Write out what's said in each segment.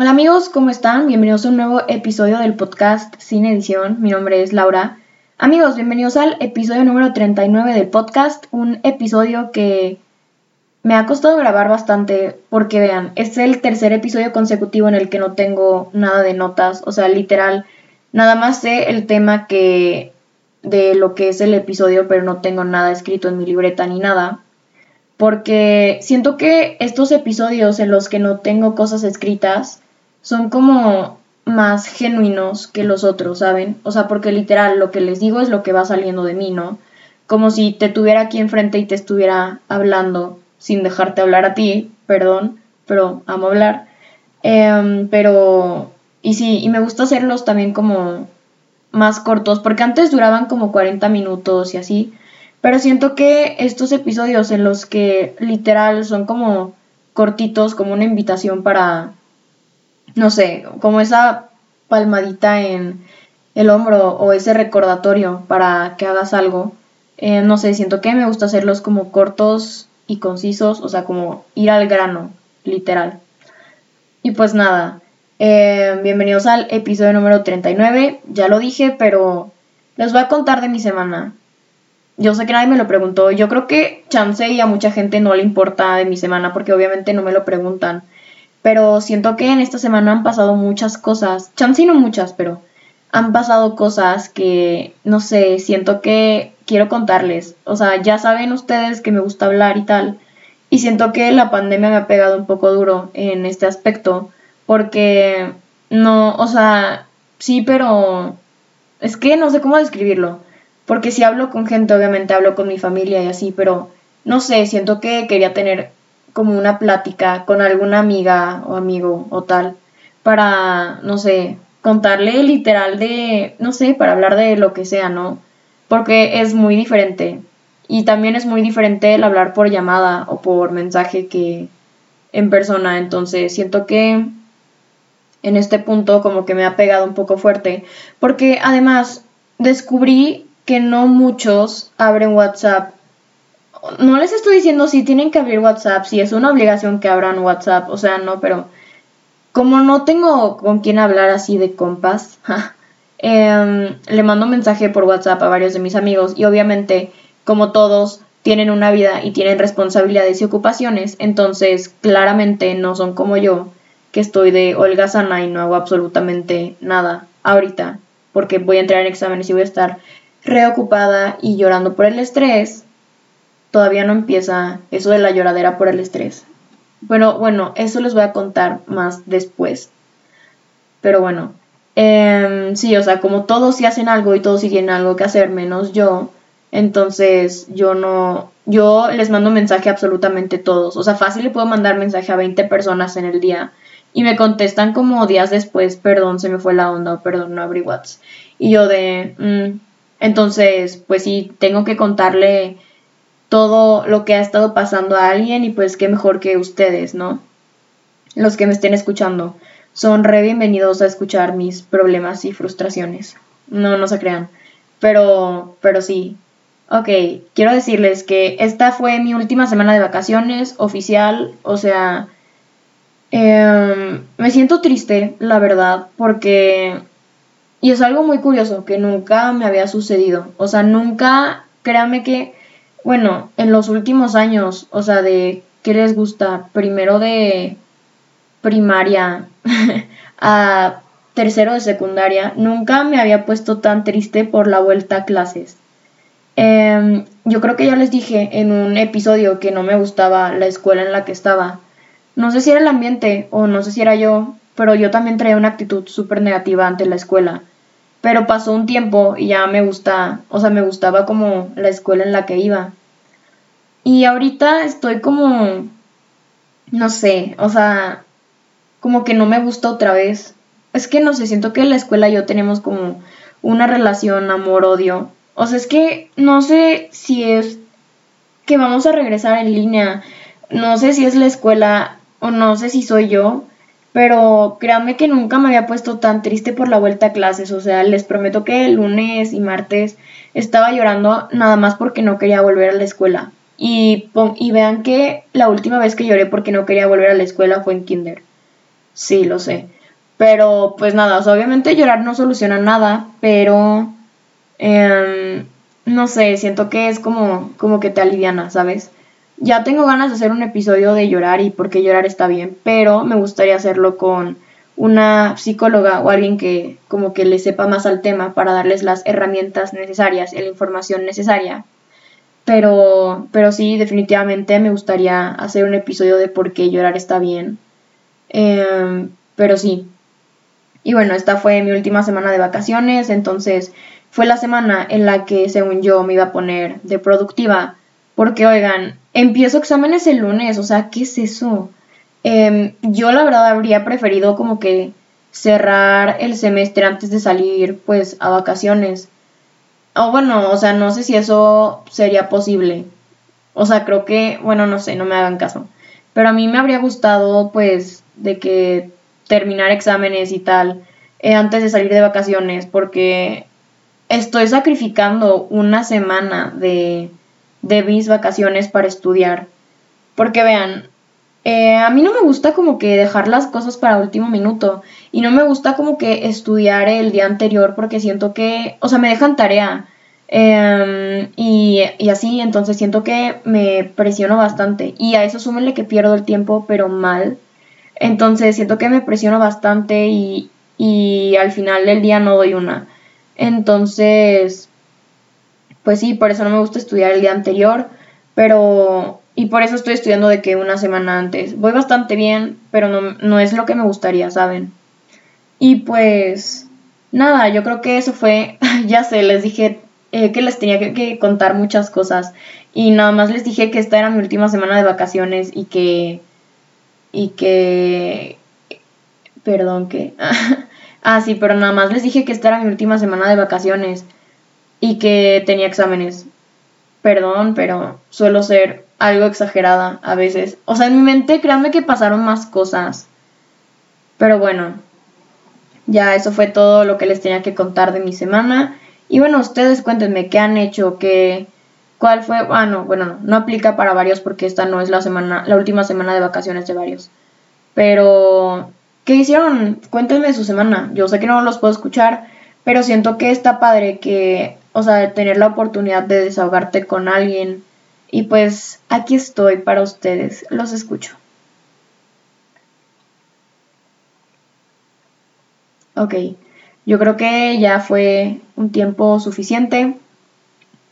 Hola amigos, ¿cómo están? Bienvenidos a un nuevo episodio del podcast Sin Edición. Mi nombre es Laura. Amigos, bienvenidos al episodio número 39 del podcast, un episodio que me ha costado grabar bastante porque vean, es el tercer episodio consecutivo en el que no tengo nada de notas, o sea, literal, nada más sé el tema que de lo que es el episodio, pero no tengo nada escrito en mi libreta ni nada. Porque siento que estos episodios en los que no tengo cosas escritas son como más genuinos que los otros, ¿saben? O sea, porque literal lo que les digo es lo que va saliendo de mí, ¿no? Como si te tuviera aquí enfrente y te estuviera hablando sin dejarte hablar a ti, perdón, pero amo hablar. Em, pero, y sí, y me gusta hacerlos también como más cortos, porque antes duraban como 40 minutos y así, pero siento que estos episodios en los que literal son como cortitos, como una invitación para, no sé, como esa palmadita en el hombro o ese recordatorio para que hagas algo. Eh, no sé, siento que me gusta hacerlos como cortos y concisos, o sea, como ir al grano, literal. Y pues nada, eh, bienvenidos al episodio número 39, ya lo dije, pero les voy a contar de mi semana. Yo sé que nadie me lo preguntó, yo creo que chance y a mucha gente no le importa de mi semana porque obviamente no me lo preguntan, pero siento que en esta semana han pasado muchas cosas, chance no muchas, pero han pasado cosas que, no sé, siento que quiero contarles. O sea, ya saben ustedes que me gusta hablar y tal. Y siento que la pandemia me ha pegado un poco duro en este aspecto. Porque no, o sea, sí, pero es que no sé cómo describirlo. Porque si hablo con gente, obviamente hablo con mi familia y así, pero no sé, siento que quería tener como una plática con alguna amiga o amigo o tal para, no sé, contarle literal de, no sé, para hablar de lo que sea, ¿no? Porque es muy diferente. Y también es muy diferente el hablar por llamada o por mensaje que en persona. Entonces siento que en este punto como que me ha pegado un poco fuerte. Porque además descubrí que no muchos abren WhatsApp. No les estoy diciendo si tienen que abrir WhatsApp, si es una obligación que abran WhatsApp, o sea, no, pero como no tengo con quién hablar así de compas, em, le mando mensaje por WhatsApp a varios de mis amigos y obviamente, como todos, tienen una vida y tienen responsabilidades y ocupaciones, entonces claramente no son como yo, que estoy de holgazana y no hago absolutamente nada ahorita, porque voy a entrar en exámenes y voy a estar reocupada y llorando por el estrés. Todavía no empieza eso de la lloradera por el estrés. Bueno, bueno, eso les voy a contar más después. Pero bueno, em, sí, o sea, como todos sí hacen algo y todos sí tienen algo que hacer, menos yo, entonces yo no, yo les mando mensaje a absolutamente todos. O sea, fácil le puedo mandar mensaje a 20 personas en el día y me contestan como días después, perdón, se me fue la onda o perdón, no abrí WhatsApp. Y yo de, mm". entonces, pues sí, tengo que contarle todo lo que ha estado pasando a alguien y pues qué mejor que ustedes, ¿no? Los que me estén escuchando. Son re bienvenidos a escuchar mis problemas y frustraciones. No, no se crean. Pero, pero sí. Ok, quiero decirles que esta fue mi última semana de vacaciones oficial, o sea, em, me siento triste, la verdad, porque... Y es algo muy curioso que nunca me había sucedido. O sea, nunca, créanme que bueno, en los últimos años, o sea, de qué les gusta, primero de primaria a tercero de secundaria, nunca me había puesto tan triste por la vuelta a clases. Em, yo creo que ya les dije en un episodio que no me gustaba la escuela en la que estaba. No sé si era el ambiente o no sé si era yo, pero yo también traía una actitud súper negativa ante la escuela. Pero pasó un tiempo y ya me gusta, o sea, me gustaba como la escuela en la que iba. Y ahorita estoy como, no sé, o sea, como que no me gusta otra vez. Es que no sé, siento que la escuela y yo tenemos como una relación amor-odio. O sea, es que no sé si es que vamos a regresar en línea. No sé si es la escuela o no sé si soy yo. Pero créanme que nunca me había puesto tan triste por la vuelta a clases. O sea, les prometo que el lunes y martes estaba llorando nada más porque no quería volver a la escuela. Y, vean que la última vez que lloré porque no quería volver a la escuela fue en kinder. Sí, lo sé. Pero pues nada, obviamente llorar no soluciona nada, pero em, no sé, siento que es como, como que te aliviana, ¿sabes? Ya tengo ganas de hacer un episodio de llorar y por qué llorar está bien, pero me gustaría hacerlo con una psicóloga o alguien que como que le sepa más al tema para darles las herramientas necesarias y la información necesaria. Pero, pero sí, definitivamente me gustaría hacer un episodio de por qué llorar está bien. Em, pero sí, y bueno, esta fue mi última semana de vacaciones, entonces fue la semana en la que, según yo, me iba a poner de productiva. Porque, oigan, empiezo exámenes el lunes, o sea, ¿qué es eso? Em, yo la verdad habría preferido como que cerrar el semestre antes de salir, pues, a vacaciones. O bueno, o sea, no sé si eso sería posible. O sea, creo que, bueno, no sé, no me hagan caso. Pero a mí me habría gustado, pues, de que terminar exámenes y tal eh, antes de salir de vacaciones porque estoy sacrificando una semana de, de mis vacaciones para estudiar. Porque vean, eh, a mí no me gusta como que dejar las cosas para último minuto y no me gusta como que estudiar el día anterior porque siento que, o sea, me dejan tarea em, y, y, así, entonces siento que me presiono bastante y a eso súmenle que pierdo el tiempo pero mal entonces siento que me presiono bastante y, al final del día no doy una. Entonces, pues sí, por eso no me gusta estudiar el día anterior, pero... Y por eso estoy estudiando de que una semana antes. Voy bastante bien, pero no, es lo que me gustaría, ¿saben? Y pues... Nada, yo creo que eso fue, ya sé, les dije eh, que les tenía que, contar muchas cosas y nada más les dije que esta era mi última semana de vacaciones y que y que... Perdón, que... ah, sí, pero nada más les dije que esta era mi última semana de vacaciones y que tenía exámenes. Perdón, pero suelo ser algo exagerada a veces. O sea, en mi mente, créanme que pasaron más cosas. Pero bueno, ya eso fue todo lo que les tenía que contar de mi semana. Y bueno, ustedes cuéntenme qué han hecho, qué, ¿Cuál fue? Ah, no, bueno, no, no aplica para varios porque esta no es la semana, la última semana de vacaciones de varios. Pero, ¿qué hicieron? Cuéntenme su semana. Yo sé que no los puedo escuchar, pero siento que está padre que, o sea, tener la oportunidad de desahogarte con alguien. Y pues aquí estoy para ustedes, los escucho. Ok, yo creo que ya fue un tiempo suficiente.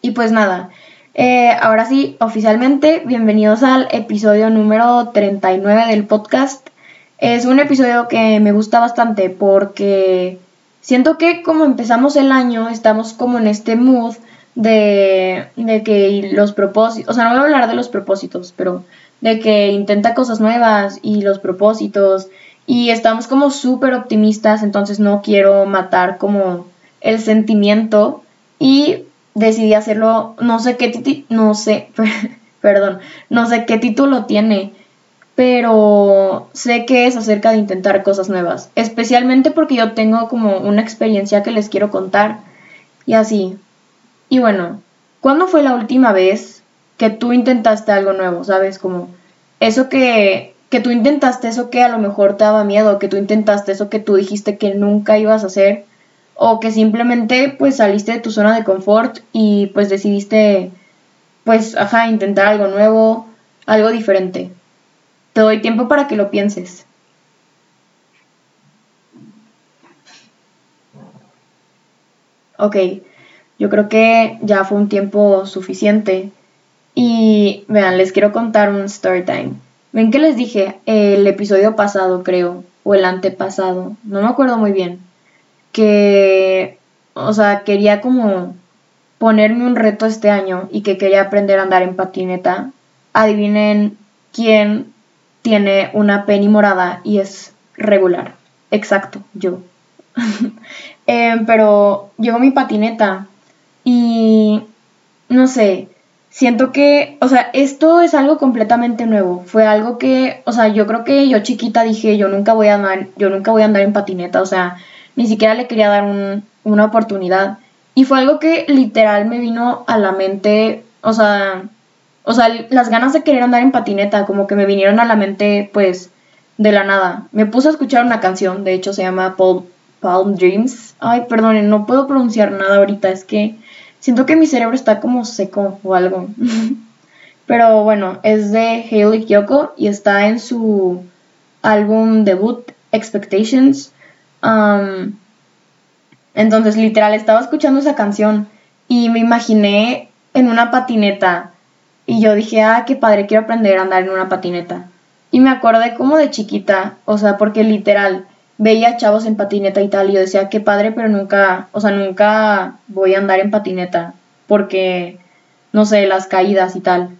Y pues nada, eh, ahora sí, oficialmente, bienvenidos al episodio número 39 del podcast. Es un episodio que me gusta bastante porque siento que como empezamos el año, estamos como en este mood de, de que los propósitos, o sea, no voy a hablar de los propósitos, pero de que intenta cosas nuevas y los propósitos y estamos como súper optimistas, entonces no quiero matar como el sentimiento y decidí hacerlo, no sé qué no sé, perdón, no sé qué título tiene, pero sé que es acerca de intentar cosas nuevas, especialmente porque yo tengo como una experiencia que les quiero contar y así. Y bueno, ¿cuándo fue la última vez que tú intentaste algo nuevo, sabes? Como eso que que tú intentaste eso que a lo mejor te daba miedo, que tú intentaste eso que tú dijiste que nunca ibas a hacer o que simplemente pues saliste de tu zona de confort y pues decidiste pues ajá, intentar algo nuevo, algo diferente. Te doy tiempo para que lo pienses. Ok, yo creo que ya fue un tiempo suficiente. Y vean, les quiero contar un story time. Ven que les dije el episodio pasado, creo, o el antepasado, no me acuerdo muy bien que, o sea, quería como ponerme un reto este año y que quería aprender a andar en patineta. Adivinen quién tiene una penny morada y es regular. Exacto, yo. Em, pero llegó mi patineta y no sé, siento que, o sea, esto es algo completamente nuevo. Fue algo que, o sea, yo creo que yo chiquita dije, yo nunca voy a andar, yo nunca voy a andar en patineta, o sea, ni siquiera le quería dar una oportunidad. Y fue algo que literal me vino a la mente, o sea, o sea, las ganas de querer andar en patineta, como que me vinieron a la mente, pues, de la nada. Me puse a escuchar una canción, de hecho se llama Palm Dreams. Ay, perdonen, no puedo pronunciar nada ahorita, es que siento que mi cerebro está como seco o algo. Pero bueno, es de Hailey Kyoko y está en su álbum debut Expectations. Entonces, literal, estaba escuchando esa canción y me imaginé en una patineta. Y yo dije, ah, qué padre, quiero aprender a andar en una patineta. Y me acordé como de chiquita, o sea, porque literal, veía chavos en patineta y tal, y yo decía, qué padre, pero nunca, o sea, nunca voy a andar en patineta, porque, no sé, las caídas y tal.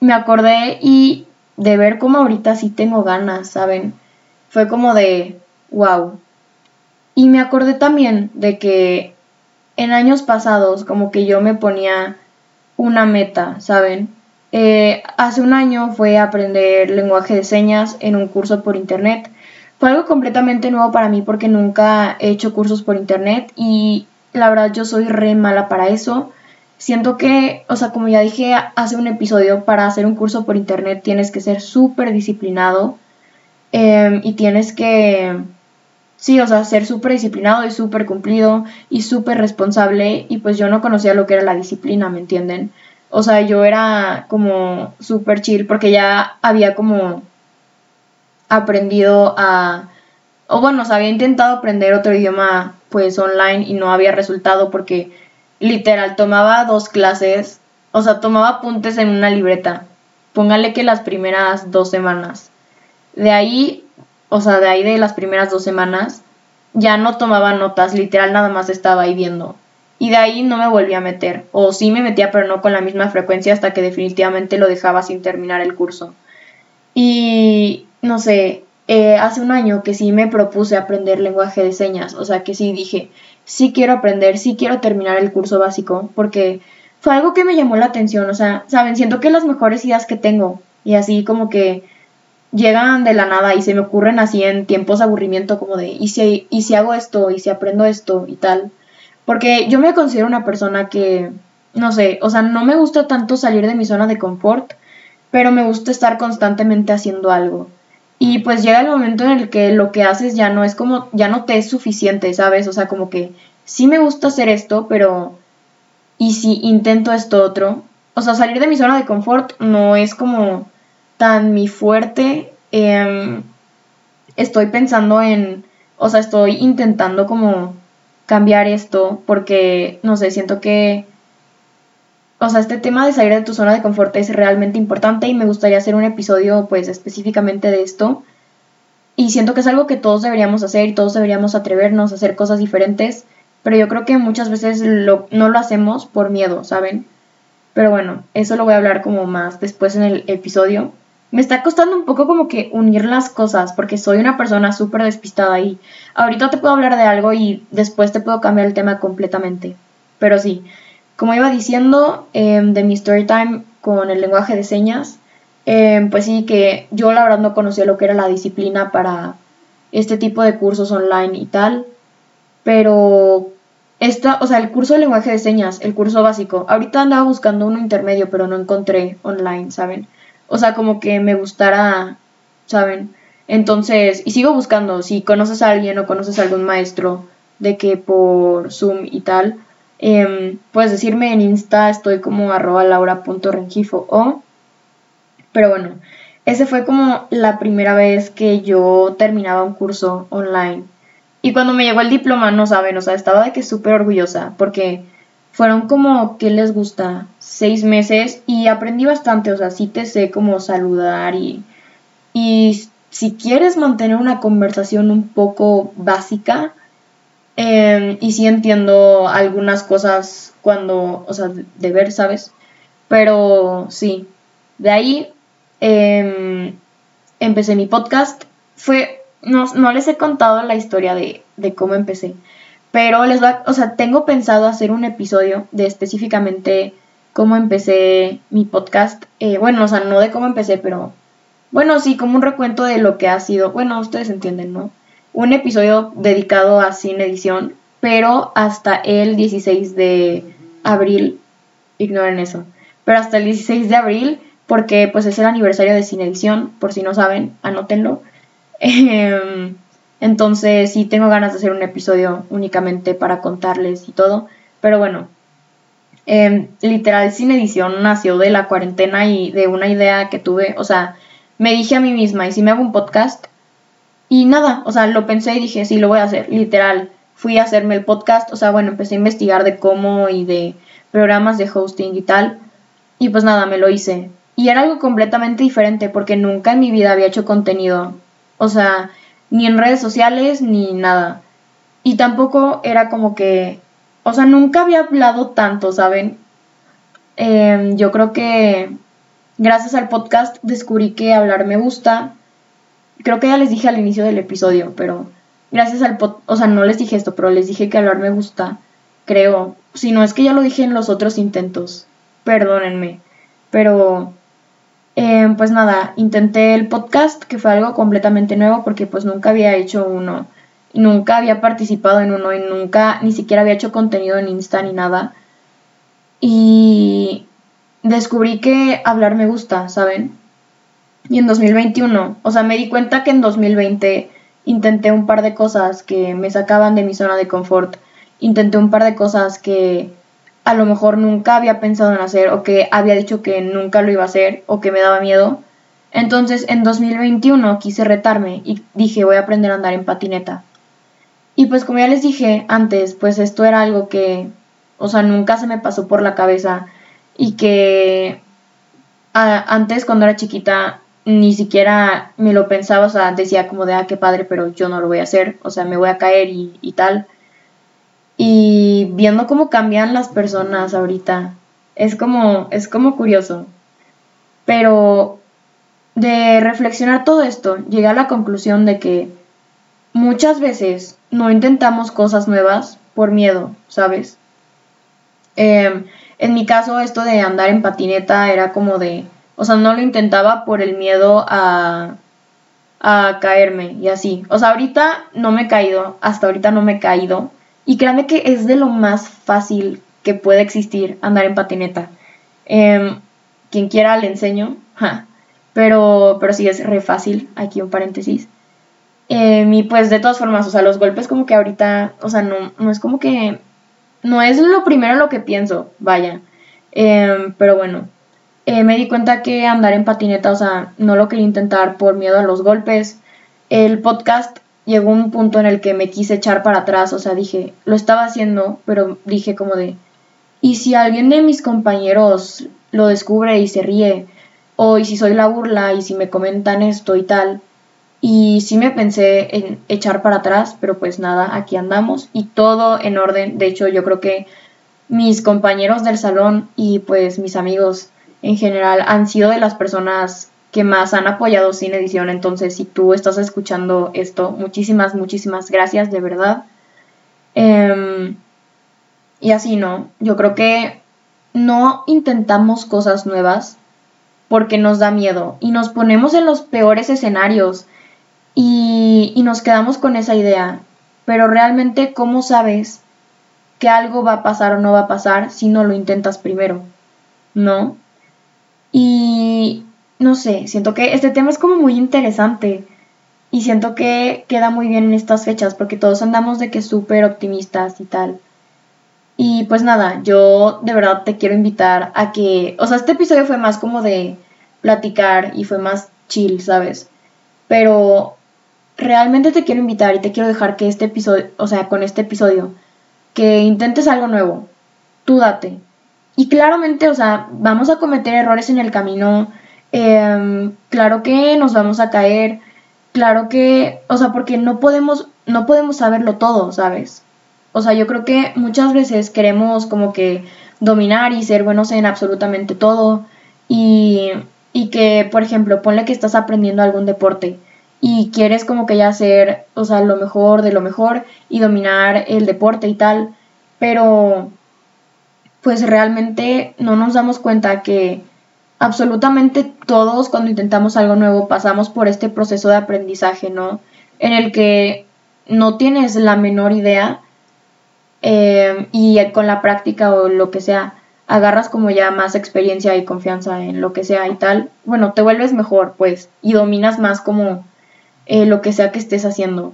Me acordé y de ver cómo ahorita sí tengo ganas, ¿saben? Fue como de, wow. Y me acordé también de que en años pasados como que yo me ponía una meta, ¿saben? Eh, hace un año fue aprender lenguaje de señas en un curso por internet. Fue algo completamente nuevo para mí porque nunca he hecho cursos por internet y la verdad yo soy re mala para eso. Siento que, o sea, como ya dije hace un episodio, para hacer un curso por internet tienes que ser súper disciplinado em, y tienes que, sí, o sea, ser súper disciplinado y súper cumplido y súper responsable y pues yo no conocía lo que era la disciplina, ¿me entienden? O sea, yo era como súper chill porque ya había como aprendido a... O bueno, o sea, había intentado aprender otro idioma pues online y no había resultado porque literal tomaba dos clases, o sea, tomaba apuntes en una libreta. Póngale que las primeras dos semanas. De ahí, o sea, de ahí de las primeras dos semanas, ya no tomaba notas, literal nada más estaba ahí viendo y de ahí no me volví a meter. O sí me metía, pero no con la misma frecuencia hasta que definitivamente lo dejaba sin terminar el curso. Y no sé, eh, hace un año que sí me propuse aprender lenguaje de señas, o sea que sí dije, sí quiero aprender, sí quiero terminar el curso básico, porque fue algo que me llamó la atención, o sea, saben, siento que las mejores ideas que tengo, y así como que llegan de la nada y se me ocurren así en tiempos de aburrimiento, como de, ¿y si, y si hago esto? ¿Y si aprendo esto? Y tal. Porque yo me considero una persona que, no sé, o sea, no me gusta tanto salir de mi zona de confort, pero me gusta estar constantemente haciendo algo. Y pues llega el momento en el que lo que haces ya no es como, ya no te es suficiente, ¿sabes? O sea, como que sí me gusta hacer esto, pero ¿y si intento esto otro? O sea, salir de mi zona de confort no es como tan mi fuerte. Em, estoy pensando en, o sea, estoy intentando como cambiar esto porque, no sé, siento que, o sea, este tema de salir de tu zona de confort es realmente importante y me gustaría hacer un episodio pues específicamente de esto. Y siento que es algo que todos deberíamos hacer y todos deberíamos atrevernos a hacer cosas diferentes, pero yo creo que muchas veces no lo hacemos por miedo, ¿saben? Pero bueno, eso lo voy a hablar como más después en el episodio me está costando un poco como que unir las cosas porque soy una persona súper despistada y ahorita te puedo hablar de algo y después te puedo cambiar el tema completamente. Pero sí, como iba diciendo em, de mi story time con el lenguaje de señas, em, pues sí que yo la verdad no conocía lo que era la disciplina para este tipo de cursos online y tal, pero esta, o sea, el curso de lenguaje de señas, el curso básico, ahorita andaba buscando uno intermedio, pero no encontré online, ¿saben? o sea, como que me gustara, ¿saben? Entonces, y sigo buscando, si conoces a alguien o conoces a algún maestro de que por Zoom y tal, em, puedes decirme en Insta, estoy como arroba laura.rengifo o... Pero bueno, ese fue como la primera vez que yo terminaba un curso online. Y cuando me llegó el diploma, no saben, o sea, estaba de que súper orgullosa, porque fueron como, ¿qué les gusta? Seis meses y aprendí bastante, o sea, sí te sé como saludar y, y si quieres mantener una conversación un poco básica, em, y sí entiendo algunas cosas cuando, o sea, de ver, ¿sabes? Pero sí, de ahí em, empecé mi podcast. Fue, no, no, les he contado la historia de, de cómo empecé, pero les va, o sea, tengo pensado hacer un episodio de específicamente cómo empecé mi podcast. Eh, bueno, o sea, no de cómo empecé, pero bueno, sí, como un recuento de lo que ha sido. Bueno, ustedes entienden, ¿no? Un episodio dedicado a Sin Edición, pero hasta el 16 de abril. Ignoren eso. Pero hasta el 16 de abril, porque pues es el aniversario de Sin Edición, por si no saben, anótenlo. Em, entonces sí tengo ganas de hacer un episodio únicamente para contarles y todo. Pero bueno, em, literal Sin Edición nació de la cuarentena y de una idea que tuve. O sea, me dije a mí misma, ¿y si me hago un podcast? Y nada, o sea, lo pensé y dije, sí, lo voy a hacer, literal. Fui a hacerme el podcast, o sea, bueno, empecé a investigar de cómo y de programas de hosting y tal. Y pues nada, me lo hice. Y era algo completamente diferente porque nunca en mi vida había hecho contenido. O sea, ni en redes sociales ni nada. Y tampoco era como que, o sea, nunca había hablado tanto, ¿saben? Em, yo creo que gracias al podcast descubrí que hablar me gusta. Creo que ya les dije al inicio del episodio, pero gracias al podcast, o sea, no les dije esto, pero les dije que hablar me gusta, creo. Si no es que ya lo dije en los otros intentos, perdónenme. Pero Em, pues nada, intenté el podcast, que fue algo completamente nuevo porque pues nunca había hecho uno, nunca había participado en uno y nunca ni siquiera había hecho contenido en Insta ni nada. Y descubrí que hablar me gusta, ¿saben? Y en 2021, o sea, me di cuenta que en 2020 intenté un par de cosas que me sacaban de mi zona de confort. Intenté un par de cosas que a lo mejor nunca había pensado en hacer o que había dicho que nunca lo iba a hacer o que me daba miedo. Entonces en 2021 quise retarme y dije voy a aprender a andar en patineta. Y pues como ya les dije antes, pues esto era algo que, o sea, nunca se me pasó por la cabeza y que antes cuando era chiquita ni siquiera me lo pensaba, o sea, decía como de, ah, qué padre, pero yo no lo voy a hacer, o sea, me voy a caer y, y tal. Y viendo cómo cambian las personas ahorita, es como, es como curioso. Pero de reflexionar todo esto, llegué a la conclusión de que muchas veces no intentamos cosas nuevas por miedo, ¿sabes? Em, en mi caso, esto de andar en patineta era como de, o sea, no lo intentaba por el miedo a, a caerme y así. O sea, ahorita no me he caído, hasta ahorita no me he caído, y créanme que es de lo más fácil que puede existir andar en patineta. Em, quien quiera le enseño, pero, pero sí es re fácil, aquí un paréntesis. Em, y pues de todas formas, o sea, los golpes como que ahorita, o sea, no, no es como que, no es lo primero lo que pienso, vaya. Em, pero bueno, eh, me di cuenta que andar en patineta, o sea, no lo quería intentar por miedo a los golpes. El podcast llegó un punto en el que me quise echar para atrás, o sea, dije, lo estaba haciendo, pero dije como de, ¿y si alguien de mis compañeros lo descubre y se ríe? O y si soy la burla y si me comentan esto y tal. Y sí me pensé en echar para atrás, pero pues nada, aquí andamos y todo en orden. De hecho, yo creo que mis compañeros del salón y pues mis amigos en general han sido de las personas que más han apoyado Sin Edición. Entonces, si tú estás escuchando esto, muchísimas, muchísimas gracias, de verdad. Em, y así, ¿no? Yo creo que no intentamos cosas nuevas porque nos da miedo y nos ponemos en los peores escenarios y, y nos quedamos con esa idea. Pero realmente, ¿cómo sabes que algo va a pasar o no va a pasar si no lo intentas primero? ¿No? Y no sé, siento que este tema es como muy interesante y siento que queda muy bien en estas fechas porque todos andamos de que súper optimistas y tal. Y pues nada, yo de verdad te quiero invitar a que, o sea, este episodio fue más como de platicar y fue más chill, ¿sabes? Pero realmente te quiero invitar y te quiero dejar que este episodio, o sea, con este episodio, que intentes algo nuevo, tú date. Y claramente, o sea, vamos a cometer errores en el camino, Em, claro que nos vamos a caer, claro que, o sea, porque no podemos, no podemos saberlo todo, ¿sabes? O sea, yo creo que muchas veces queremos como que dominar y ser buenos en absolutamente todo y, y que, por ejemplo, ponle que estás aprendiendo algún deporte y quieres como que ya ser, o sea, lo mejor de lo mejor y dominar el deporte y tal, pero pues realmente no nos damos cuenta que absolutamente todos cuando intentamos algo nuevo pasamos por este proceso de aprendizaje, ¿no? En el que no tienes la menor idea eh, y con la práctica o lo que sea, agarras como ya más experiencia y confianza en lo que sea y tal, bueno, te vuelves mejor, pues, y dominas más como eh, lo que sea que estés haciendo.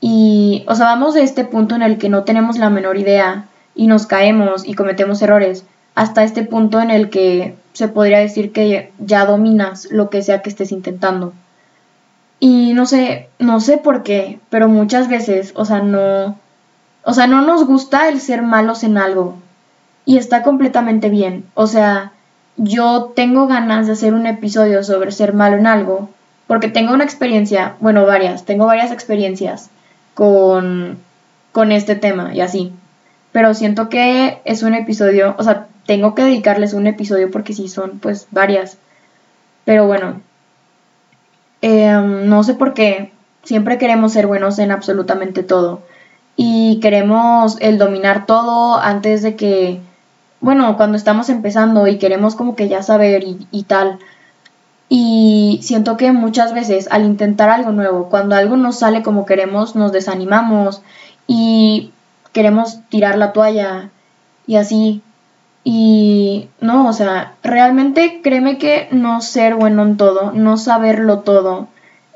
Y, o sea, vamos de este punto en el que no tenemos la menor idea y nos caemos y cometemos errores, hasta este punto en el que se podría decir que ya dominas lo que sea que estés intentando. Y no sé, no sé por qué, pero muchas veces, o sea, no, o sea, no nos gusta el ser malos en algo. Y está completamente bien. O sea, yo tengo ganas de hacer un episodio sobre ser malo en algo, porque tengo una experiencia, bueno, varias, tengo varias experiencias con, con este tema y así. Pero siento que es un episodio, o sea, tengo que dedicarles un episodio porque sí son pues varias. Pero bueno, em, no sé por qué, siempre queremos ser buenos en absolutamente todo. Y queremos el dominar todo antes de que bueno, cuando estamos empezando y queremos como que ya saber y, tal. Y siento que muchas veces al intentar algo nuevo, cuando algo no sale como queremos, nos desanimamos y queremos tirar la toalla y así. Y no, o sea, realmente créeme que no ser bueno en todo, no saberlo todo,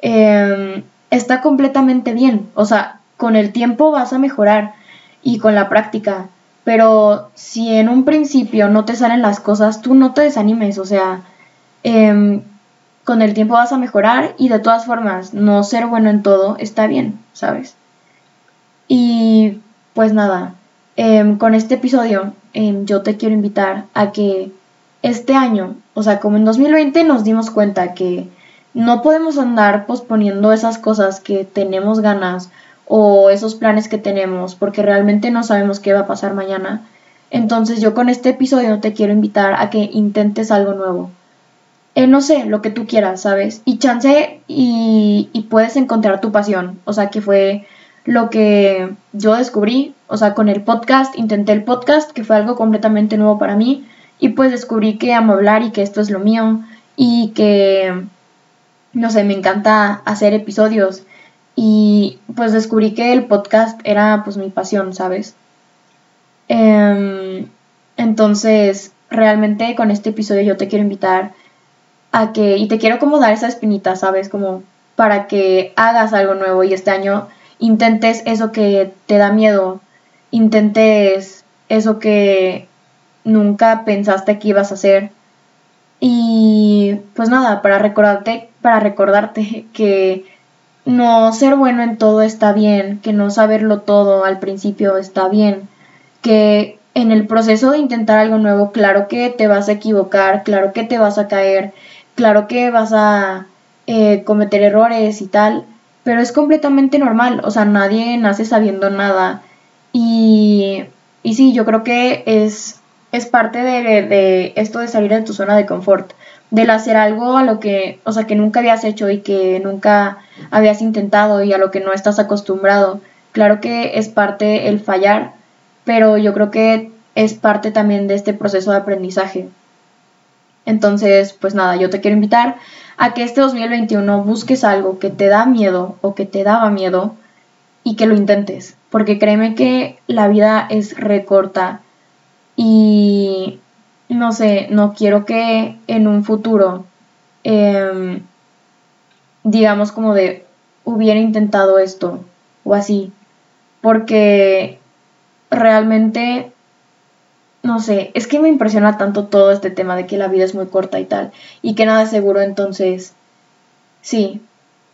em, está completamente bien. O sea, con el tiempo vas a mejorar y con la práctica. Pero si en un principio no te salen las cosas, tú no te desanimes, o sea, em, con el tiempo vas a mejorar y de todas formas, no ser bueno en todo está bien, ¿sabes? Y pues nada, em, con este episodio em, yo te quiero invitar a que este año, o sea, como en 2020 nos dimos cuenta que no podemos andar posponiendo esas cosas que tenemos ganas o esos planes que tenemos, porque realmente no sabemos qué va a pasar mañana. Entonces yo con este episodio te quiero invitar a que intentes algo nuevo. Eh, no sé, lo que tú quieras, ¿sabes? Y chance y, y puedes encontrar tu pasión. O sea, que fue lo que yo descubrí. O sea, con el podcast, intenté el podcast, que fue algo completamente nuevo para mí. Y pues descubrí que amo hablar y que esto es lo mío. Y que, no sé, me encanta hacer episodios y pues descubrí que el podcast era pues mi pasión, ¿sabes? Em, entonces, realmente con este episodio yo te quiero invitar a que, y te quiero como dar esa espinita, ¿sabes? Como para que hagas algo nuevo y este año intentes eso que te da miedo, intentes eso que nunca pensaste que ibas a hacer. Y pues nada, para recordarte, para recordarte que no ser bueno en todo está bien, que no saberlo todo al principio está bien, que en el proceso de intentar algo nuevo, claro que te vas a equivocar, claro que te vas a caer, claro que vas a eh, cometer errores y tal, pero es completamente normal, o sea, nadie nace sabiendo nada y, y sí, yo creo que es, es parte de, de esto de salir de tu zona de confort del hacer algo a lo que, o sea, que nunca habías hecho y que nunca habías intentado y a lo que no estás acostumbrado. Claro que es parte el fallar, pero yo creo que es parte también de este proceso de aprendizaje. Entonces, pues nada, yo te quiero invitar a que este 2021 busques algo que te da miedo o que te daba miedo y que lo intentes, porque créeme que la vida es recorta y no sé, no quiero que en un futuro, em, digamos como de, hubiera intentado esto o así, porque realmente, no sé, es que me impresiona tanto todo este tema de que la vida es muy corta y tal, y que nada es seguro, entonces, sí,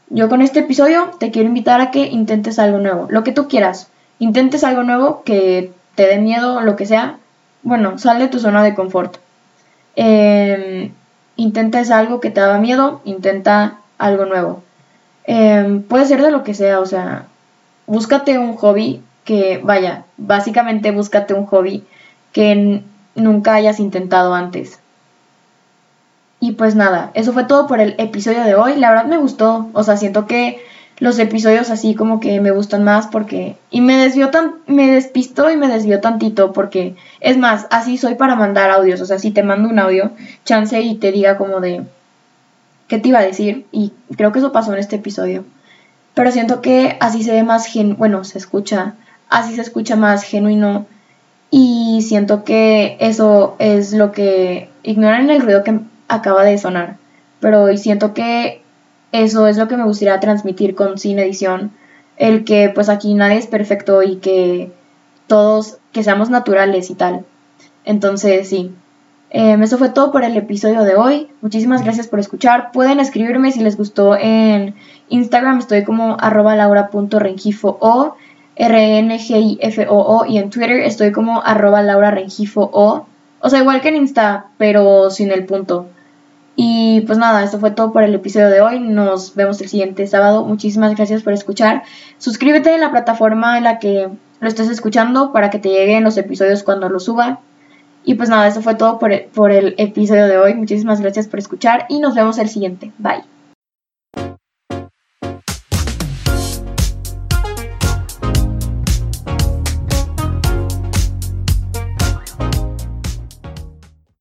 yo con este episodio te quiero invitar a que intentes algo nuevo, lo que tú quieras, intentes algo nuevo que te dé miedo, lo que sea, bueno, sal de tu zona de confort. Eh, intenta es algo que te daba miedo, intenta algo nuevo. Em, puede ser de lo que sea, o sea, búscate un hobby que, vaya, básicamente búscate un hobby que nunca hayas intentado antes. Y pues nada, eso fue todo por el episodio de hoy. La verdad me gustó, o sea, siento que los episodios así como que me gustan más porque y me desvió tan me despisto y me desvió tantito porque es más así soy para mandar audios o sea si te mando un audio chance y te diga como de qué te iba a decir y creo que eso pasó en este episodio pero siento que así se ve más gen bueno se escucha así se escucha más genuino y siento que eso es lo que ignoran el ruido que acaba de sonar pero siento que eso es lo que me gustaría transmitir con Sin Edición. El que pues aquí nadie es perfecto y que todos, que seamos naturales y tal. Entonces, sí. Em, eso fue todo por el episodio de hoy. Muchísimas gracias por escuchar. Pueden escribirme si les gustó en Instagram. Estoy como arroba laura.rengifo o r n g i f o -O, y en Twitter estoy como arroba laurarengifo o. O sea, igual que en Insta, pero sin el punto. Y pues nada, esto fue todo por el episodio de hoy. Nos vemos el siguiente sábado. Muchísimas gracias por escuchar. Suscríbete en la plataforma en la que lo estés escuchando para que te lleguen los episodios cuando los suba. Y pues nada, eso fue todo por por el episodio de hoy. Muchísimas gracias por escuchar y nos vemos el siguiente. Bye.